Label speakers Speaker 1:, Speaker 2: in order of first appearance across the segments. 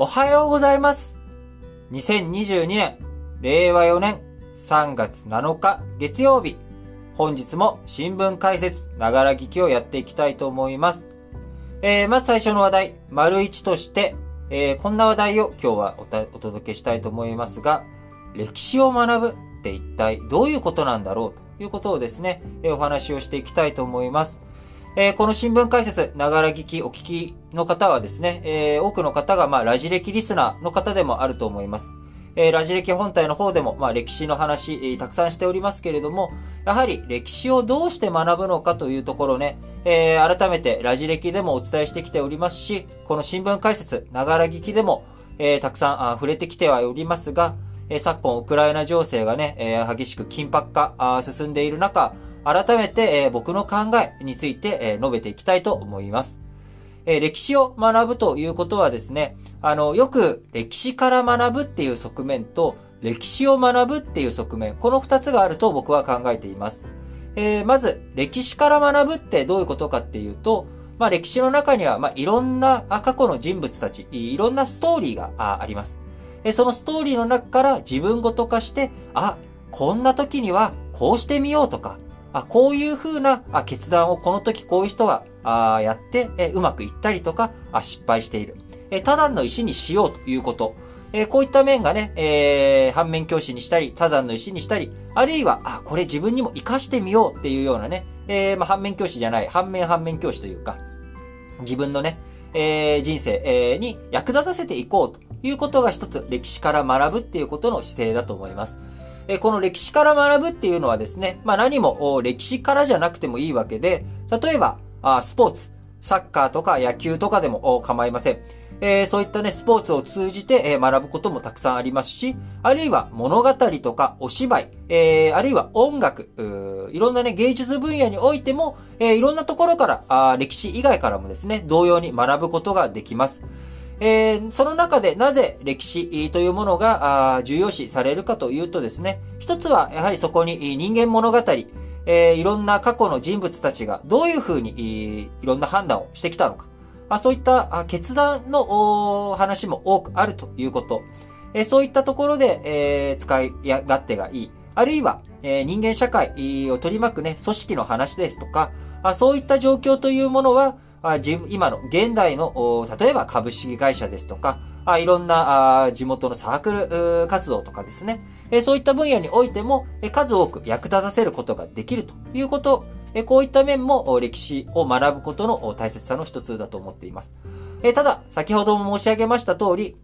Speaker 1: おはようございます。2022年、令和4年3月7日月曜日。本日も新聞解説、ながら聞きをやっていきたいと思います。えー、まず最初の話題、丸一として、えー、こんな話題を今日はお届けしたいと思いますが、歴史を学ぶって一体どういうことなんだろうということをですね、えー、お話をしていきたいと思います。えー、この新聞解説、ながら聞き、お聞きの方はですね、えー、多くの方が、まあ、ラジ歴リスナーの方でもあると思います。えー、ラジ歴本体の方でも、まあ、歴史の話、えー、たくさんしておりますけれども、やはり歴史をどうして学ぶのかというところね、えー、改めてラジ歴でもお伝えしてきておりますし、この新聞解説、ながら聞きでも、えー、たくさんあ触れてきてはおりますが、え、昨今ウクライナ情勢がね、え、激しく緊迫化あ進んでいる中、改めて、え、僕の考えについて、え、述べていきたいと思います。え、歴史を学ぶということはですね、あの、よく歴史から学ぶっていう側面と、歴史を学ぶっていう側面、この二つがあると僕は考えています。えー、まず、歴史から学ぶってどういうことかっていうと、まあ歴史の中には、まあいろんな過去の人物たち、いろんなストーリーがあります。そのストーリーの中から自分ごと化して、あ、こんな時にはこうしてみようとか、あこういう風なあ決断をこの時こういう人はあやってえうまくいったりとかあ失敗している。え多山の石にしようということ。えこういった面がね、えー、反面教師にしたり、多山の石にしたり、あるいは、あ、これ自分にも活かしてみようっていうようなね、えー、まあ、反面教師じゃない、反面反面教師というか、自分のね、えー、人生、えー、に役立たせていこうということが一つ歴史から学ぶっていうことの姿勢だと思います。えこの歴史から学ぶっていうのはですね、まあ何も歴史からじゃなくてもいいわけで、例えば、あスポーツ、サッカーとか野球とかでも構いません。えー、そういったね、スポーツを通じて、えー、学ぶこともたくさんありますし、あるいは物語とかお芝居、えー、あるいは音楽、いろんなね、芸術分野においても、え、いろんなところからあ、歴史以外からもですね、同様に学ぶことができます。えー、その中でなぜ歴史というものが重要視されるかというとですね、一つはやはりそこに人間物語、えー、いろんな過去の人物たちがどういうふうにいろんな判断をしてきたのか、あそういった決断の話も多くあるということ、えー、そういったところで、えー、使い勝手がいい、あるいは、えー、人間社会を取り巻くね、組織の話ですとか、あそういった状況というものは、今の現代の、例えば株式会社ですとか、いろんな地元のサークル活動とかですね、そういった分野においても、数多く役立たせることができるということ、こういった面も歴史を学ぶことの大切さの一つだと思っています。ただ、先ほども申し上げました通り、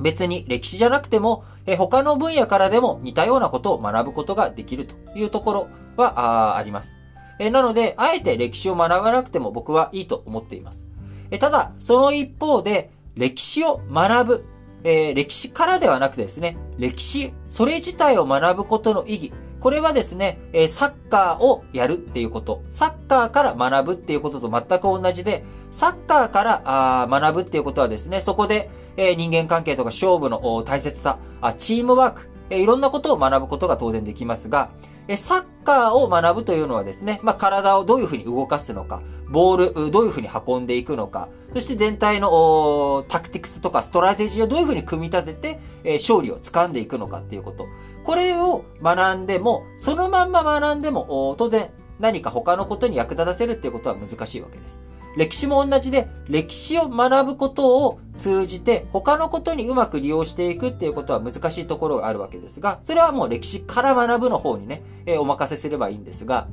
Speaker 1: 別に歴史じゃなくても、他の分野からでも似たようなことを学ぶことができるというところはあります。えなので、あえて歴史を学ばなくても僕はいいと思っています。えただ、その一方で、歴史を学ぶ、えー、歴史からではなくてですね、歴史、それ自体を学ぶことの意義、これはですね、え、サッカーをやるっていうこと、サッカーから学ぶっていうことと全く同じで、サッカーからあ学ぶっていうことはですね、そこで、え、人間関係とか勝負の大切さ、あチームワーク、え、いろんなことを学ぶことが当然できますが、サッカーを学ぶというのはですね、まあ、体をどういうふうに動かすのか、ボール、どういうふうに運んでいくのか、そして全体のタクティクスとかストラテジーをどういうふうに組み立てて、え勝利を掴んでいくのかっていうこと。これを学んでも、そのまんま学んでも、当然何か他のことに役立たせるっていうことは難しいわけです。歴史も同じで、歴史を学ぶことを通じて他のことにうまく利用していくっていうことは難しいところがあるわけですが、それはもう歴史から学ぶの方にね、えー、お任せすればいいんですが、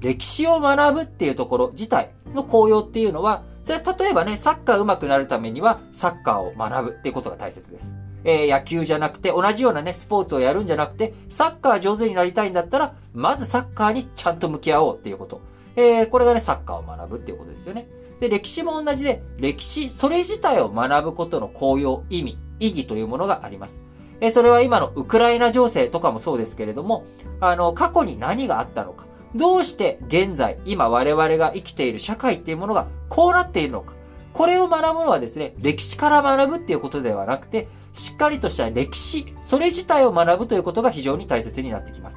Speaker 1: 歴史を学ぶっていうところ自体の効用っていうのは、それは例えばね、サッカー上手くなるためには、サッカーを学ぶっていうことが大切です。えー、野球じゃなくて、同じようなね、スポーツをやるんじゃなくて、サッカー上手になりたいんだったら、まずサッカーにちゃんと向き合おうっていうこと。えー、これがね、サッカーを学ぶっていうことですよね。で、歴史も同じで、歴史、それ自体を学ぶことの効用、意味、意義というものがあります。え、それは今のウクライナ情勢とかもそうですけれども、あの、過去に何があったのか、どうして現在、今我々が生きている社会っていうものがこうなっているのか、これを学ぶのはですね、歴史から学ぶっていうことではなくて、しっかりとした歴史、それ自体を学ぶということが非常に大切になってきます。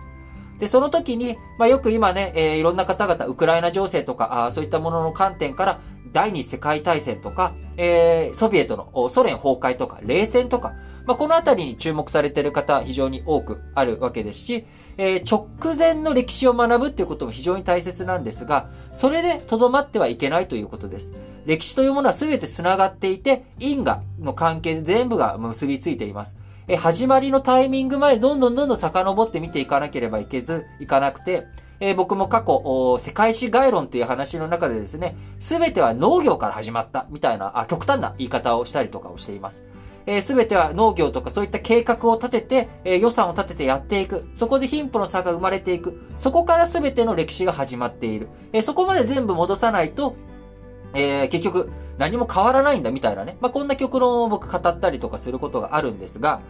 Speaker 1: で、その時に、まあ、よく今ね、えー、いろんな方々、ウクライナ情勢とか、あそういったものの観点から、第二次世界大戦とか、えー、ソビエトのソ連崩壊とか、冷戦とか、まあ、このあたりに注目されている方非常に多くあるわけですし、えー、直前の歴史を学ぶっていうことも非常に大切なんですが、それで留まってはいけないということです。歴史というものは全て繋がっていて、因果の関係全部が結びついています。え始まりのタイミング前、どんどんどんどん遡って見ていかなければいけず、いかなくて、え、僕も過去、世界史概論という話の中でですね、すべては農業から始まった、みたいなあ、極端な言い方をしたりとかをしています。えー、全ては農業とかそういった計画を立てて、え、予算を立ててやっていく。そこで貧富の差が生まれていく。そこから全ての歴史が始まっている。え、そこまで全部戻さないと、えー、結局何も変わらないんだみたいなね。まあ、こんな極論を僕語ったりとかすることがあるんですが、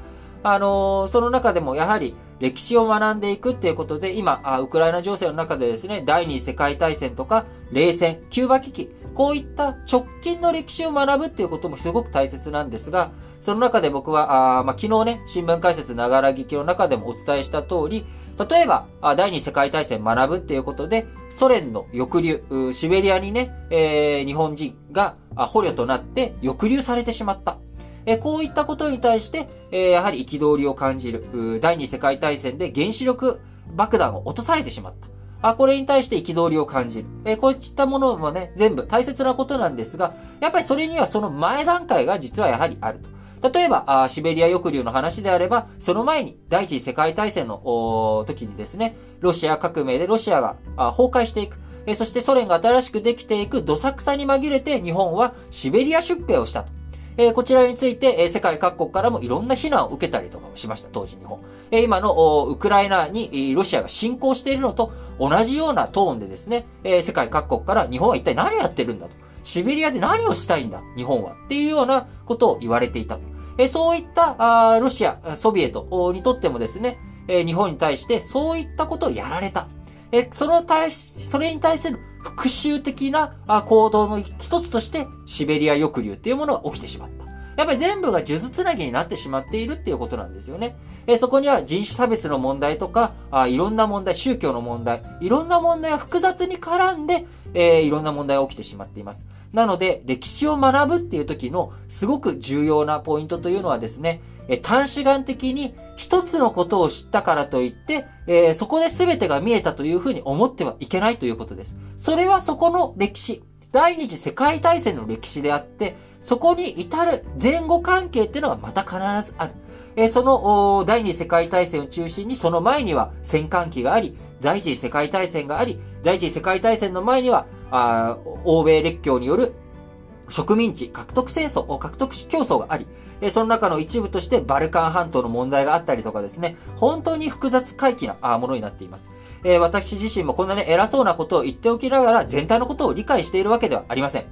Speaker 1: あのー、その中でもやはり歴史を学んでいくっていうことで、今、あウクライナ情勢の中でですね、第二次世界大戦とか、冷戦、キューバ危機、こういった直近の歴史を学ぶっていうこともすごく大切なんですが、その中で僕は、あまあ、昨日ね、新聞解説ながら聞きの中でもお伝えした通り、例えば、あ第二次世界大戦学ぶっていうことで、ソ連の抑留、シベリアにね、えー、日本人が捕虜となって抑留されてしまった。えこういったことに対して、えやはり憤りを感じる。第二次世界大戦で原子力爆弾を落とされてしまった。あ、これに対して憤りを感じる。えこういったものもね、全部大切なことなんですが、やっぱりそれにはその前段階が実はやはりあると。例えば、シベリア抑留の話であれば、その前に第一次世界大戦の時にですね、ロシア革命でロシアが崩壊していく。えそしてソ連が新しくできていくどさくさに紛れて日本はシベリア出兵をしたと。えー、こちらについて、えー、世界各国からもいろんな非難を受けたりとかもしました、当時日本。えー、今のウクライナにロシアが侵攻しているのと同じようなトーンでですね、えー、世界各国から日本は一体何やってるんだと。シベリアで何をしたいんだ、日本は。っていうようなことを言われていたと。えそういったあロシア、ソビエトにとってもですね、え日本に対してそういったことをやられた。えその対し、それに対する復讐的な行動の一つとしてシベリア抑留っていうものが起きてしまった。やっぱり全部が数珠つなぎになってしまっているっていうことなんですよね。えそこには人種差別の問題とかあ、いろんな問題、宗教の問題、いろんな問題が複雑に絡んで、えー、いろんな問題が起きてしまっています。なので、歴史を学ぶっていう時のすごく重要なポイントというのはですね、え短視眼的に一つのことを知ったからといって、えー、そこで全てが見えたというふうに思ってはいけないということです。それはそこの歴史、第二次世界大戦の歴史であって、そこに至る前後関係っていうのがまた必ずある。えー、その第二次世界大戦を中心にその前には戦艦機があり、第一次世界大戦があり、第一次世界大戦の前には、あ欧米列強による植民地獲得戦争、獲得競争があり、えその中の一部としてバルカン半島の問題があったりとかですね、本当に複雑回帰なものになっています。え私自身もこんなね、偉そうなことを言っておきながら全体のことを理解しているわけではありません。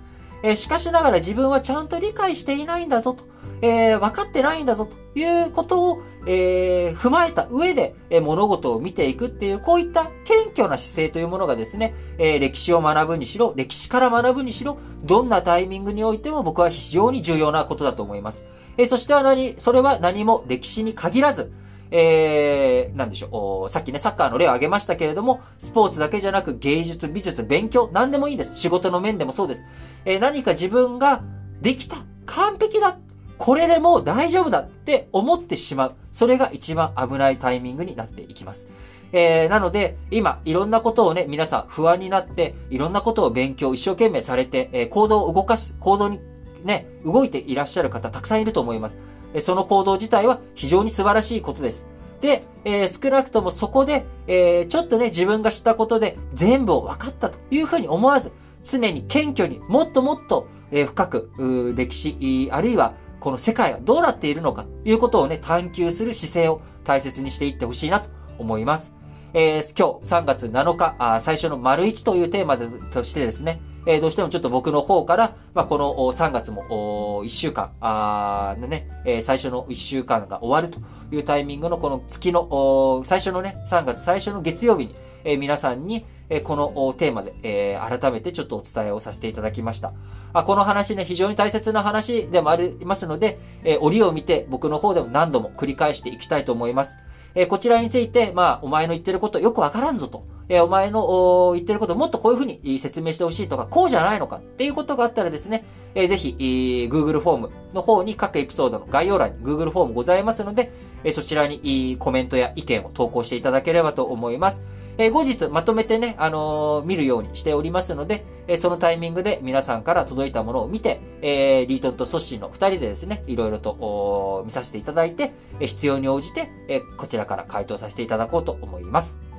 Speaker 1: えしかしながら自分はちゃんと理解していないんだぞと。えー、分かってないんだぞということを、えー、踏まえた上で、えー、物事を見ていくっていう、こういった謙虚な姿勢というものがですね、えー、歴史を学ぶにしろ、歴史から学ぶにしろ、どんなタイミングにおいても僕は非常に重要なことだと思います。えー、そしては何、それは何も歴史に限らず、えー、なんでしょう、さっきね、サッカーの例を挙げましたけれども、スポーツだけじゃなく芸術、美術、勉強、何でもいいです。仕事の面でもそうです。えー、何か自分ができた、完璧だ、これでもう大丈夫だって思ってしまう。それが一番危ないタイミングになっていきます。えー、なので、今、いろんなことをね、皆さん不安になって、いろんなことを勉強、一生懸命されて、えー、行動を動かす、行動にね、動いていらっしゃる方たくさんいると思います。その行動自体は非常に素晴らしいことです。で、えー、少なくともそこで、えー、ちょっとね、自分が知ったことで全部を分かったというふうに思わず、常に謙虚にもっともっと、えー、深く、歴史、あるいはこの世界がどうなっているのかということをね、探求する姿勢を大切にしていってほしいなと思います。えー、今日3月7日、あ最初の丸1というテーマでとしてですね、えー、どうしてもちょっと僕の方から、まあ、この3月も1週間、あのね、えー、最初の1週間が終わるというタイミングのこの月の最初のね、3月最初の月曜日に、えー、皆さんに、えこのテーマで、え改めてちょっとお伝えをさせていただきました。あこの話ね、非常に大切な話でもありますので、え折を見て僕の方でも何度も繰り返していきたいと思います。えこちらについて、まあ、お前の言ってることよくわからんぞと。えー、お前の言ってることをもっとこういうふうに説明してほしいとか、こうじゃないのかっていうことがあったらですね、えー、ぜひ、えー、Google フォームの方に各エピソードの概要欄に Google フォームございますので、えー、そちらにコメントや意見を投稿していただければと思います。え、後日まとめてね、あのー、見るようにしておりますので、え、そのタイミングで皆さんから届いたものを見て、えー、リートンとソッシーの二人でですね、いろいろと見させていただいて、え、必要に応じて、え、こちらから回答させていただこうと思います。